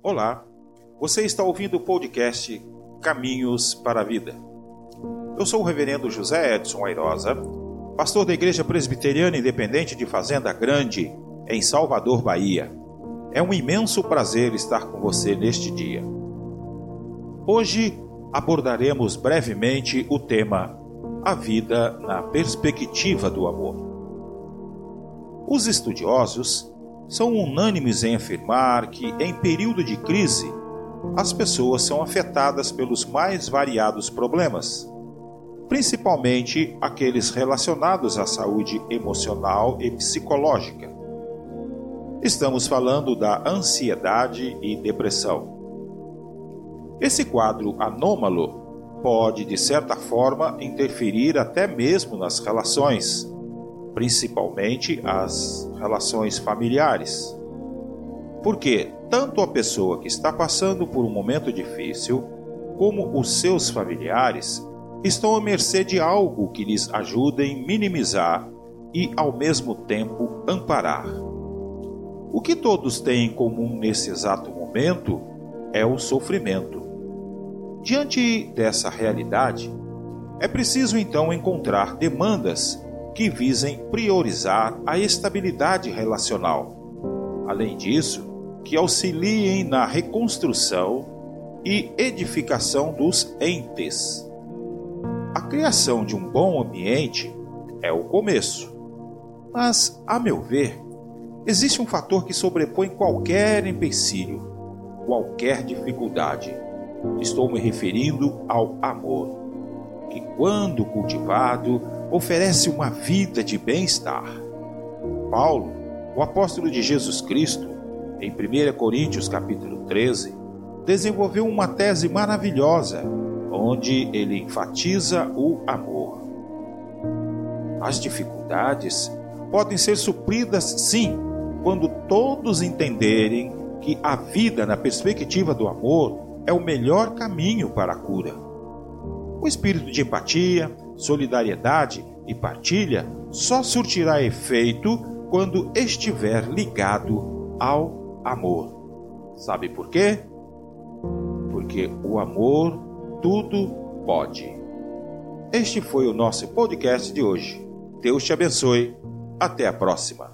Olá, você está ouvindo o podcast Caminhos para a Vida. Eu sou o Reverendo José Edson Airosa, pastor da Igreja Presbiteriana Independente de Fazenda Grande, em Salvador, Bahia. É um imenso prazer estar com você neste dia. Hoje abordaremos brevemente o tema A Vida na Perspectiva do Amor. Os estudiosos são unânimes em afirmar que, em período de crise, as pessoas são afetadas pelos mais variados problemas, principalmente aqueles relacionados à saúde emocional e psicológica. Estamos falando da ansiedade e depressão. Esse quadro anômalo pode, de certa forma, interferir até mesmo nas relações principalmente as relações familiares. Porque tanto a pessoa que está passando por um momento difícil, como os seus familiares, estão à mercê de algo que lhes ajude a minimizar e, ao mesmo tempo, amparar. O que todos têm em comum nesse exato momento é o sofrimento. Diante dessa realidade, é preciso então encontrar demandas que visem priorizar a estabilidade relacional. Além disso, que auxiliem na reconstrução e edificação dos entes. A criação de um bom ambiente é o começo. Mas, a meu ver, existe um fator que sobrepõe qualquer empecilho, qualquer dificuldade. Estou me referindo ao amor, que, quando cultivado, oferece uma vida de bem-estar. Paulo, o apóstolo de Jesus Cristo, em 1 Coríntios capítulo 13, desenvolveu uma tese maravilhosa, onde ele enfatiza o amor. As dificuldades podem ser supridas sim, quando todos entenderem que a vida na perspectiva do amor é o melhor caminho para a cura. O espírito de empatia, solidariedade e partilha só surtirá efeito quando estiver ligado ao amor. Sabe por quê? Porque o amor tudo pode. Este foi o nosso podcast de hoje. Deus te abençoe. Até a próxima.